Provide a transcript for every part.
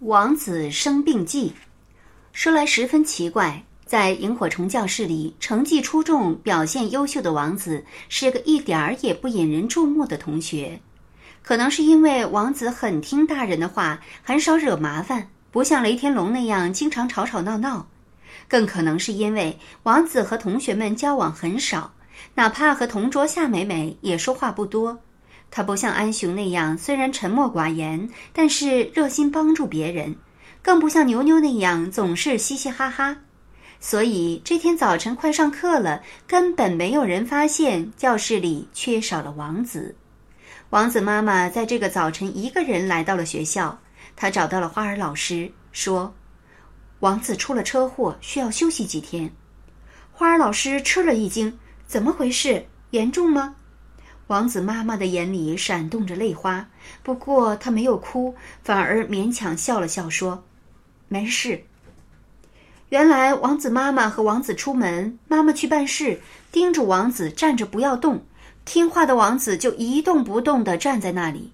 王子生病记，说来十分奇怪。在萤火虫教室里，成绩出众、表现优秀的王子是个一点儿也不引人注目的同学。可能是因为王子很听大人的话，很少惹麻烦，不像雷天龙那样经常吵吵闹闹。更可能是因为王子和同学们交往很少，哪怕和同桌夏美美也说话不多。他不像安雄那样，虽然沉默寡言，但是热心帮助别人；更不像牛牛那样总是嘻嘻哈哈。所以这天早晨快上课了，根本没有人发现教室里缺少了王子。王子妈妈在这个早晨一个人来到了学校，她找到了花儿老师，说：“王子出了车祸，需要休息几天。”花儿老师吃了一惊：“怎么回事？严重吗？”王子妈妈的眼里闪动着泪花，不过她没有哭，反而勉强笑了笑，说：“没事。”原来王子妈妈和王子出门，妈妈去办事，叮嘱王子站着不要动。听话的王子就一动不动地站在那里。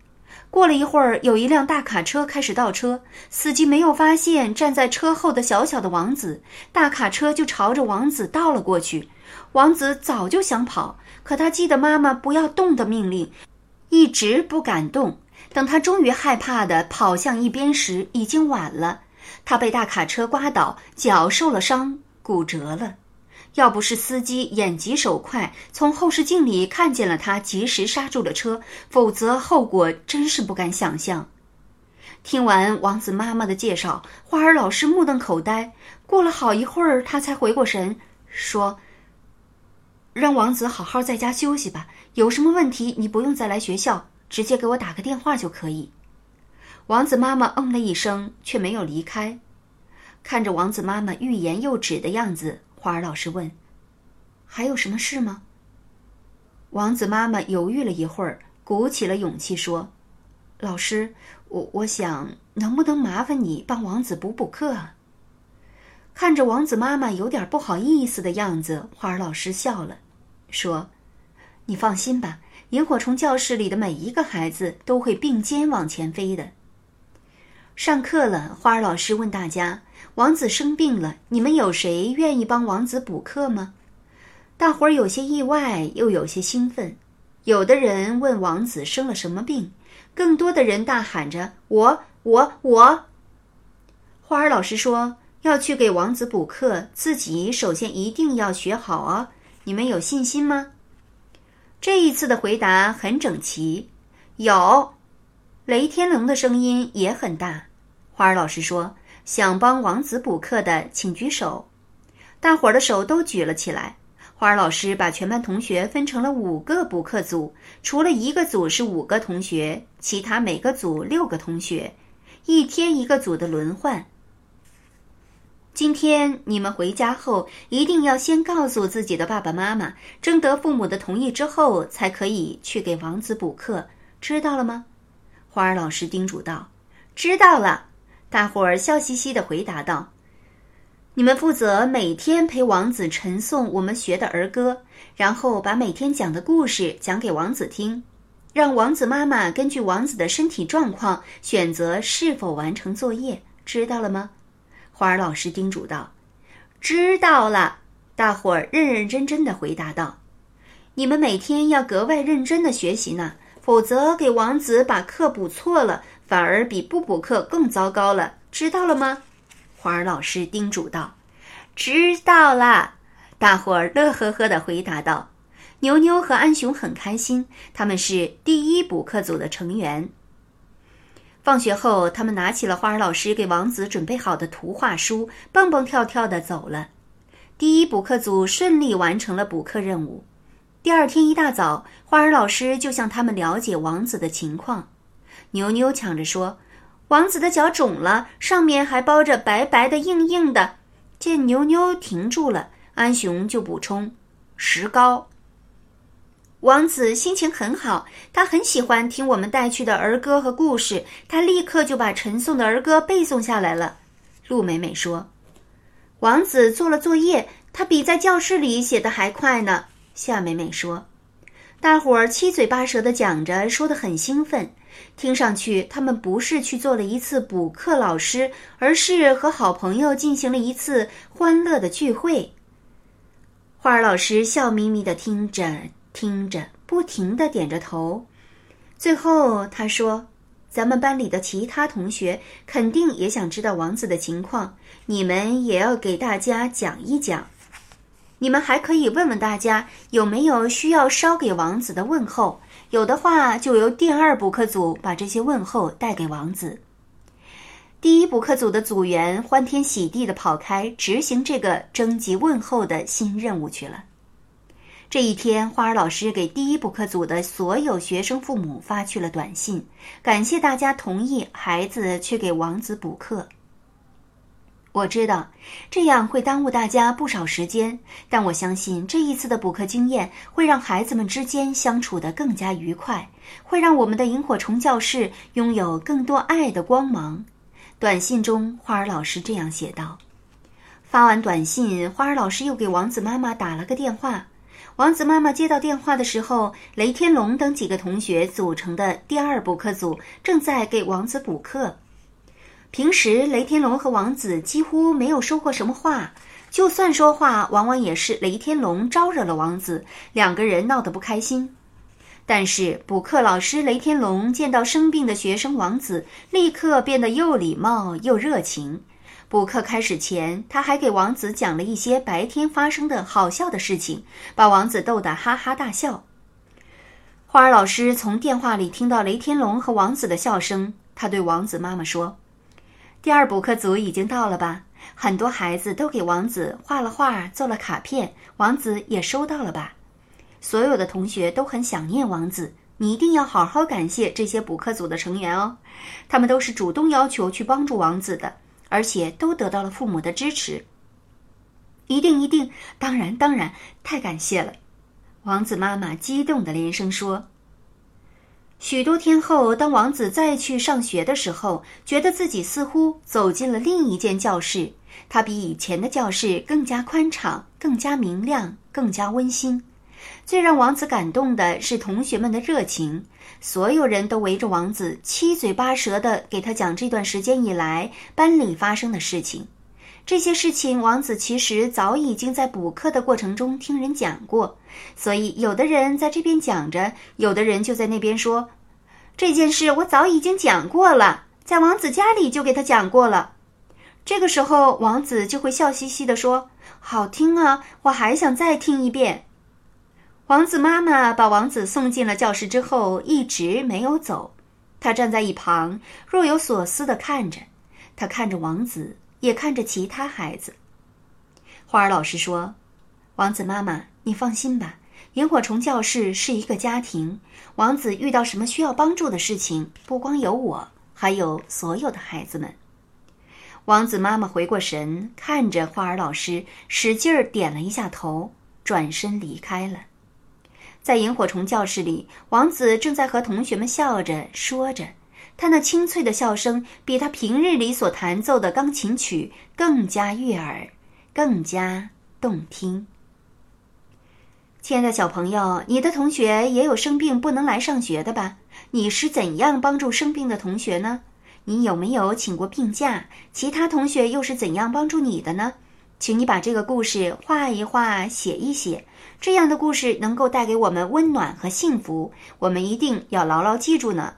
过了一会儿，有一辆大卡车开始倒车，司机没有发现站在车后的小小的王子，大卡车就朝着王子倒了过去。王子早就想跑。可他记得妈妈不要动的命令，一直不敢动。等他终于害怕的跑向一边时，已经晚了。他被大卡车刮倒，脚受了伤，骨折了。要不是司机眼疾手快，从后视镜里看见了他，及时刹住了车，否则后果真是不敢想象。听完王子妈妈的介绍，花儿老师目瞪口呆。过了好一会儿，他才回过神，说。让王子好好在家休息吧。有什么问题，你不用再来学校，直接给我打个电话就可以。王子妈妈嗯了一声，却没有离开。看着王子妈妈欲言又止的样子，花儿老师问：“还有什么事吗？”王子妈妈犹豫了一会儿，鼓起了勇气说：“老师，我我想，能不能麻烦你帮王子补补课啊？”看着王子妈妈有点不好意思的样子，花儿老师笑了。说：“你放心吧，萤火虫教室里的每一个孩子都会并肩往前飞的。”上课了，花儿老师问大家：“王子生病了，你们有谁愿意帮王子补课吗？”大伙儿有些意外，又有些兴奋。有的人问王子生了什么病，更多的人大喊着：“我，我，我！”花儿老师说：“要去给王子补课，自己首先一定要学好哦。”你们有信心吗？这一次的回答很整齐。有，雷天龙的声音也很大。花儿老师说：“想帮王子补课的，请举手。”大伙儿的手都举了起来。花儿老师把全班同学分成了五个补课组，除了一个组是五个同学，其他每个组六个同学，一天一个组的轮换。今天你们回家后，一定要先告诉自己的爸爸妈妈，征得父母的同意之后，才可以去给王子补课，知道了吗？花儿老师叮嘱道。知道了，大伙儿笑嘻嘻的回答道。你们负责每天陪王子晨诵我们学的儿歌，然后把每天讲的故事讲给王子听，让王子妈妈根据王子的身体状况选择是否完成作业，知道了吗？花儿老师叮嘱道：“知道了。”大伙儿认认真真的回答道：“你们每天要格外认真的学习呢，否则给王子把课补错了，反而比不补课更糟糕了，知道了吗？”花儿老师叮嘱道：“知道了。”大伙儿乐呵呵的回答道：“牛牛和安雄很开心，他们是第一补课组的成员。”放学后，他们拿起了花儿老师给王子准备好的图画书，蹦蹦跳跳的走了。第一补课组顺利完成了补课任务。第二天一大早，花儿老师就向他们了解王子的情况。牛牛抢着说：“王子的脚肿了，上面还包着白白的、硬硬的。”见牛牛停住了，安雄就补充：“石膏。”王子心情很好，他很喜欢听我们带去的儿歌和故事。他立刻就把陈诵的儿歌背诵下来了。陆美美说：“王子做了作业，他比在教室里写的还快呢。”夏美美说：“大伙儿七嘴八舌的讲着，说的很兴奋。听上去，他们不是去做了一次补课老师，而是和好朋友进行了一次欢乐的聚会。花儿老师笑眯眯的听着，听着，不停的点着头。最后，他说：“咱们班里的其他同学肯定也想知道王子的情况，你们也要给大家讲一讲。你们还可以问问大家有没有需要捎给王子的问候。”有的话，就由第二补课组把这些问候带给王子。第一补课组的组员欢天喜地的跑开，执行这个征集问候的新任务去了。这一天，花儿老师给第一补课组的所有学生父母发去了短信，感谢大家同意孩子去给王子补课。我知道这样会耽误大家不少时间，但我相信这一次的补课经验会让孩子们之间相处得更加愉快，会让我们的萤火虫教室拥有更多爱的光芒。短信中，花儿老师这样写道。发完短信，花儿老师又给王子妈妈打了个电话。王子妈妈接到电话的时候，雷天龙等几个同学组成的第二补课组正在给王子补课。平时雷天龙和王子几乎没有说过什么话，就算说话，往往也是雷天龙招惹了王子，两个人闹得不开心。但是补课老师雷天龙见到生病的学生王子，立刻变得又礼貌又热情。补课开始前，他还给王子讲了一些白天发生的好笑的事情，把王子逗得哈哈大笑。花儿老师从电话里听到雷天龙和王子的笑声，他对王子妈妈说。第二补课组已经到了吧？很多孩子都给王子画了画，做了卡片，王子也收到了吧？所有的同学都很想念王子，你一定要好好感谢这些补课组的成员哦，他们都是主动要求去帮助王子的，而且都得到了父母的支持。一定一定，当然当然，太感谢了！王子妈妈激动的连声说。许多天后，当王子再去上学的时候，觉得自己似乎走进了另一间教室。它比以前的教室更加宽敞、更加明亮、更加温馨。最让王子感动的是同学们的热情，所有人都围着王子，七嘴八舌地给他讲这段时间以来班里发生的事情。这些事情，王子其实早已经在补课的过程中听人讲过，所以有的人在这边讲着，有的人就在那边说：“这件事我早已经讲过了，在王子家里就给他讲过了。”这个时候，王子就会笑嘻嘻地说：“好听啊，我还想再听一遍。”王子妈妈把王子送进了教室之后，一直没有走，他站在一旁，若有所思地看着，他看着王子。也看着其他孩子。花儿老师说：“王子妈妈，你放心吧，萤火虫教室是一个家庭。王子遇到什么需要帮助的事情，不光有我，还有所有的孩子们。”王子妈妈回过神，看着花儿老师，使劲儿点了一下头，转身离开了。在萤火虫教室里，王子正在和同学们笑着说着。他那清脆的笑声，比他平日里所弹奏的钢琴曲更加悦耳，更加动听。亲爱的小朋友，你的同学也有生病不能来上学的吧？你是怎样帮助生病的同学呢？你有没有请过病假？其他同学又是怎样帮助你的呢？请你把这个故事画一画，写一写。这样的故事能够带给我们温暖和幸福，我们一定要牢牢记住呢。